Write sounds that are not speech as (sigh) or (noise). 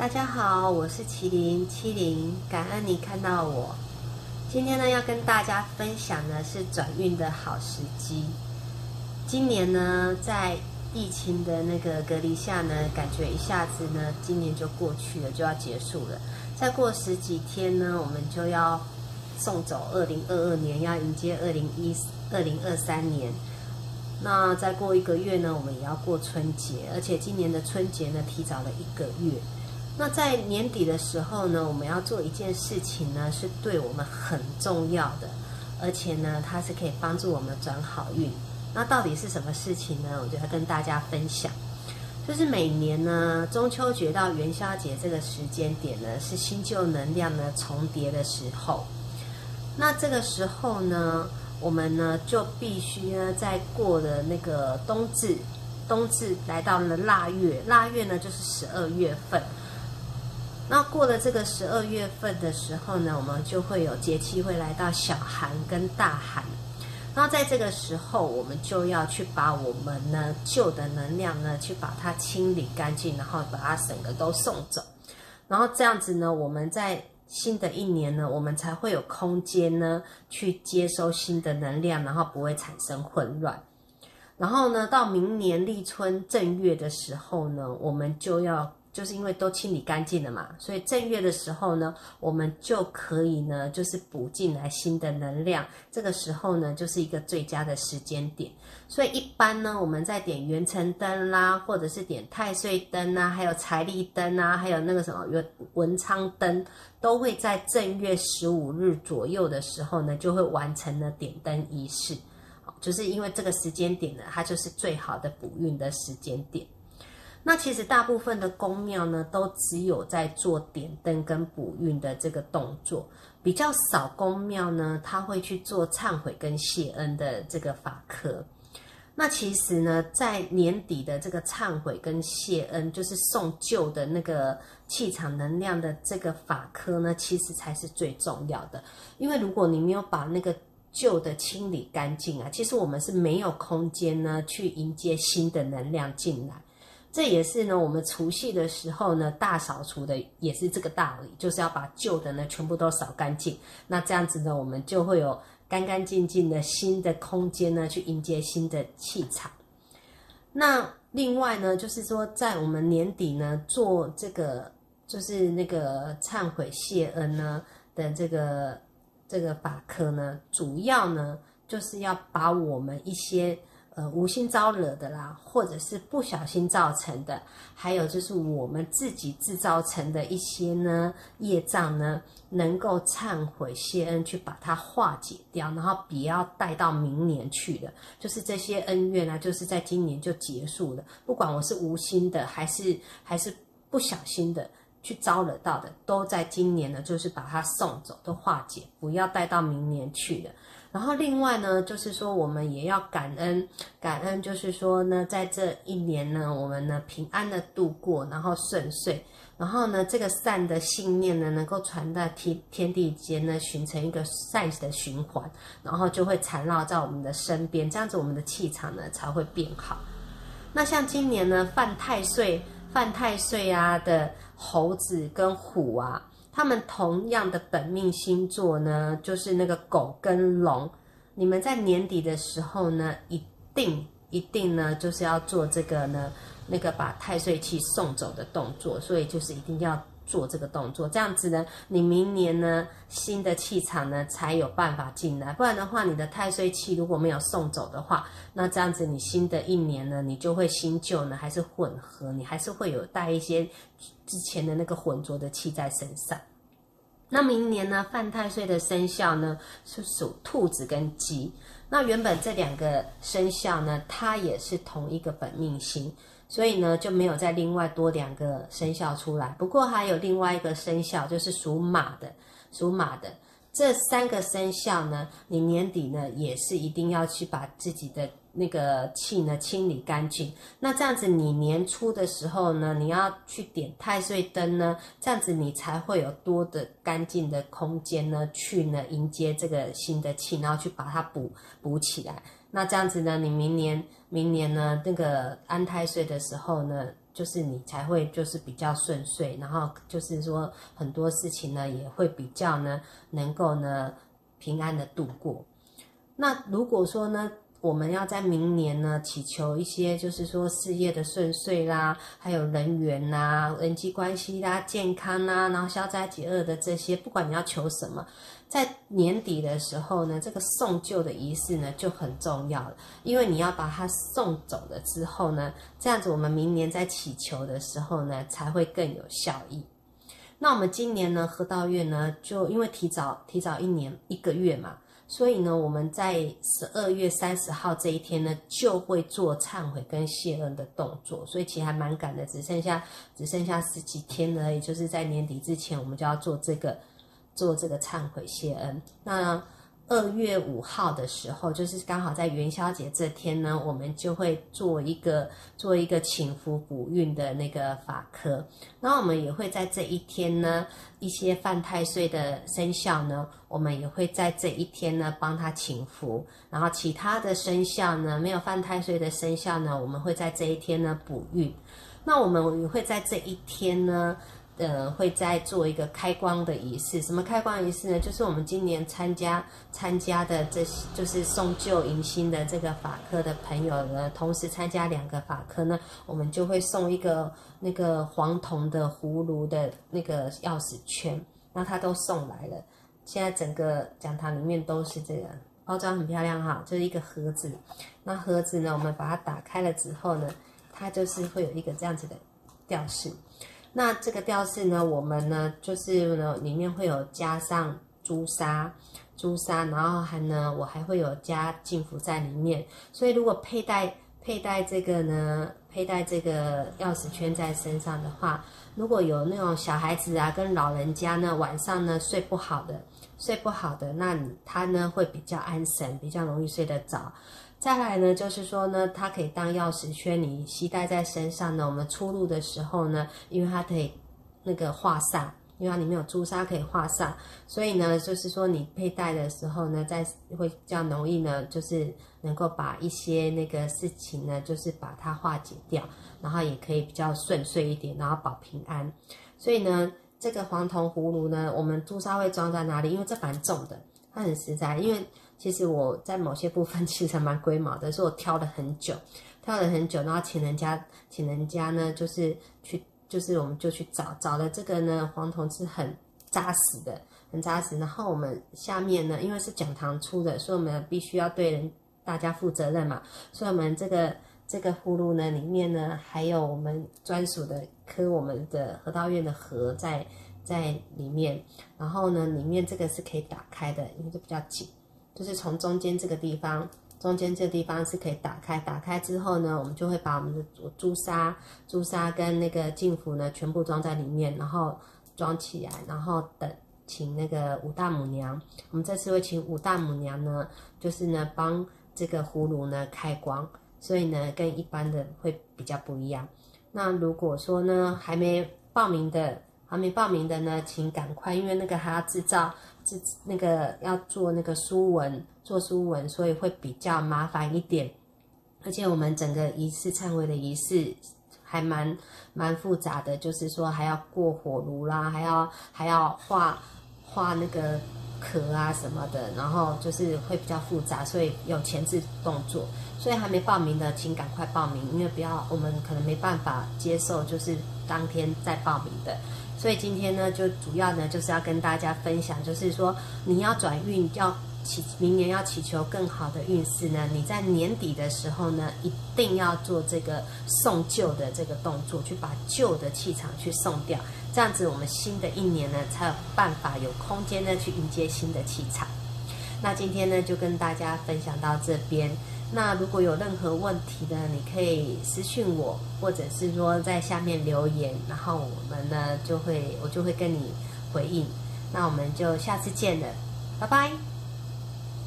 大家好，我是麒麟七零，感恩你看到我。今天呢，要跟大家分享的是转运的好时机。今年呢，在疫情的那个隔离下呢，感觉一下子呢，今年就过去了，就要结束了。再过十几天呢，我们就要送走二零二二年，要迎接二零一二零二三年。那再过一个月呢，我们也要过春节，而且今年的春节呢，提早了一个月。那在年底的时候呢，我们要做一件事情呢，是对我们很重要的，而且呢，它是可以帮助我们转好运。那到底是什么事情呢？我就要跟大家分享，就是每年呢，中秋节到元宵节这个时间点呢，是新旧能量呢重叠的时候。那这个时候呢，我们呢就必须呢，在过了那个冬至，冬至来到了腊月，腊月呢就是十二月份。那过了这个十二月份的时候呢，我们就会有节气会来到小寒跟大寒。然后在这个时候，我们就要去把我们呢旧的能量呢，去把它清理干净，然后把它整个都送走。然后这样子呢，我们在新的一年呢，我们才会有空间呢去接收新的能量，然后不会产生混乱。然后呢，到明年立春正月的时候呢，我们就要。就是因为都清理干净了嘛，所以正月的时候呢，我们就可以呢，就是补进来新的能量。这个时候呢，就是一个最佳的时间点。所以一般呢，我们在点元辰灯啦，或者是点太岁灯啊，还有财力灯啊，还有那个什么文文昌灯，都会在正月十五日左右的时候呢，就会完成了点灯仪式。就是因为这个时间点呢，它就是最好的补运的时间点。那其实大部分的宫庙呢，都只有在做点灯跟补运的这个动作，比较少宫庙呢，他会去做忏悔跟谢恩的这个法科。那其实呢，在年底的这个忏悔跟谢恩，就是送旧的那个气场能量的这个法科呢，其实才是最重要的。因为如果你没有把那个旧的清理干净啊，其实我们是没有空间呢去迎接新的能量进来。这也是呢，我们除夕的时候呢，大扫除的也是这个道理，就是要把旧的呢全部都扫干净。那这样子呢，我们就会有干干净净的新的空间呢，去迎接新的气场。那另外呢，就是说在我们年底呢做这个，就是那个忏悔谢恩呢的这个这个法科呢，主要呢就是要把我们一些。呃，无心招惹的啦，或者是不小心造成的，还有就是我们自己制造成的一些呢业障呢，能够忏悔谢恩，去把它化解掉，然后不要带到明年去的，就是这些恩怨呢，就是在今年就结束了。不管我是无心的，还是还是不小心的去招惹到的，都在今年呢，就是把它送走，都化解，不要带到明年去的。然后另外呢，就是说我们也要感恩，感恩就是说呢，在这一年呢，我们呢平安的度过，然后顺遂，然后呢这个善的信念呢，能够传到天天地间呢，形成一个善的循环，然后就会缠绕在我们的身边，这样子我们的气场呢才会变好。那像今年呢犯太岁，犯太岁啊的猴子跟虎啊。他们同样的本命星座呢，就是那个狗跟龙。你们在年底的时候呢，一定一定呢，就是要做这个呢，那个把太岁气送走的动作。所以就是一定要做这个动作，这样子呢，你明年呢新的气场呢才有办法进来。不然的话，你的太岁气如果没有送走的话，那这样子你新的一年呢，你就会新旧呢还是混合，你还是会有带一些。之前的那个浑浊的气在身上，那明年呢？犯太岁的生肖呢是属兔子跟鸡。那原本这两个生肖呢，它也是同一个本命星，所以呢就没有再另外多两个生肖出来。不过还有另外一个生肖，就是属马的，属马的这三个生肖呢，你年底呢也是一定要去把自己的。那个气呢清理干净，那这样子你年初的时候呢，你要去点太岁灯呢，这样子你才会有多的干净的空间呢，去呢迎接这个新的气，然后去把它补补起来。那这样子呢，你明年明年呢那个安太岁的时候呢，就是你才会就是比较顺遂，然后就是说很多事情呢也会比较呢能够呢平安的度过。那如果说呢，我们要在明年呢祈求一些，就是说事业的顺遂啦，还有人缘呐、人际关系啦、健康啦，然后消灾解厄的这些，不管你要求什么，在年底的时候呢，这个送旧的仪式呢就很重要了，因为你要把它送走了之后呢，这样子我们明年在祈求的时候呢才会更有效益。那我们今年呢，河道月呢，就因为提早提早一年一个月嘛。所以呢，我们在十二月三十号这一天呢，就会做忏悔跟谢恩的动作。所以其实还蛮赶的，只剩下只剩下十几天了，也就是在年底之前，我们就要做这个做这个忏悔谢恩。那二月五号的时候，就是刚好在元宵节这天呢，我们就会做一个做一个请福补运的那个法科。然后我们也会在这一天呢，一些犯太岁的生肖呢，我们也会在这一天呢帮他请福。然后其他的生肖呢，没有犯太岁的生肖呢，我们会在这一天呢补运。那我们也会在这一天呢。呃，会再做一个开光的仪式。什么开光仪式呢？就是我们今年参加参加的这些，就是送旧迎新的这个法科的朋友呢，同时参加两个法科呢，我们就会送一个那个黄铜的葫芦的那个钥匙圈，那他都送来了。现在整个讲堂里面都是这个包装很漂亮哈，就是一个盒子。那盒子呢，我们把它打开了之后呢，它就是会有一个这样子的吊饰。那这个吊饰呢，我们呢就是呢里面会有加上朱砂，朱砂，然后还呢我还会有加净符在里面。所以如果佩戴佩戴这个呢，佩戴这个钥匙圈在身上的话，如果有那种小孩子啊跟老人家呢晚上呢睡不好的，睡不好的，那他呢会比较安神，比较容易睡得着。再来呢，就是说呢，它可以当钥匙圈，你携带在身上呢。我们出入的时候呢，因为它可以那个化煞，因为它里面有朱砂可以化煞，所以呢，就是说你佩戴的时候呢，在会比较容易呢，就是能够把一些那个事情呢，就是把它化解掉，然后也可以比较顺遂一点，然后保平安。所以呢，这个黄铜葫芦呢，我们朱砂会装在哪里？因为这蛮重的，它很实在，因为。其实我在某些部分 (laughs) 其实蛮龟毛的，是我挑了很久，挑了很久，然后请人家，请人家呢，就是去，就是我们就去找，找了这个呢，黄铜是很扎实的，很扎实。然后我们下面呢，因为是讲堂出的，所以我们必须要对人大家负责任嘛，所以我们这个这个葫芦呢，里面呢还有我们专属的刻我们的河道院的河在在里面，然后呢，里面这个是可以打开的，因为这比较紧。就是从中间这个地方，中间这个地方是可以打开。打开之后呢，我们就会把我们的朱砂、朱砂跟那个净符呢，全部装在里面，然后装起来，然后等请那个五大母娘。我们这次会请五大母娘呢，就是呢帮这个葫芦呢开光，所以呢跟一般的会比较不一样。那如果说呢还没报名的，还没报名的呢，请赶快，因为那个还要制造。制那个要做那个书文，做书文，所以会比较麻烦一点。而且我们整个仪式忏悔的仪式还蛮蛮复杂的，就是说还要过火炉啦，还要还要画画那个壳啊什么的，然后就是会比较复杂，所以有前置动作。所以还没报名的，请赶快报名，因为不要我们可能没办法接受，就是当天再报名的。所以今天呢，就主要呢就是要跟大家分享，就是说你要转运，要祈明年要祈求更好的运势呢，你在年底的时候呢，一定要做这个送旧的这个动作，去把旧的气场去送掉，这样子我们新的一年呢才有办法有空间呢去迎接新的气场。那今天呢就跟大家分享到这边。那如果有任何问题呢，你可以私信我，或者是说在下面留言，然后我们呢就会我就会跟你回应。那我们就下次见了，拜拜。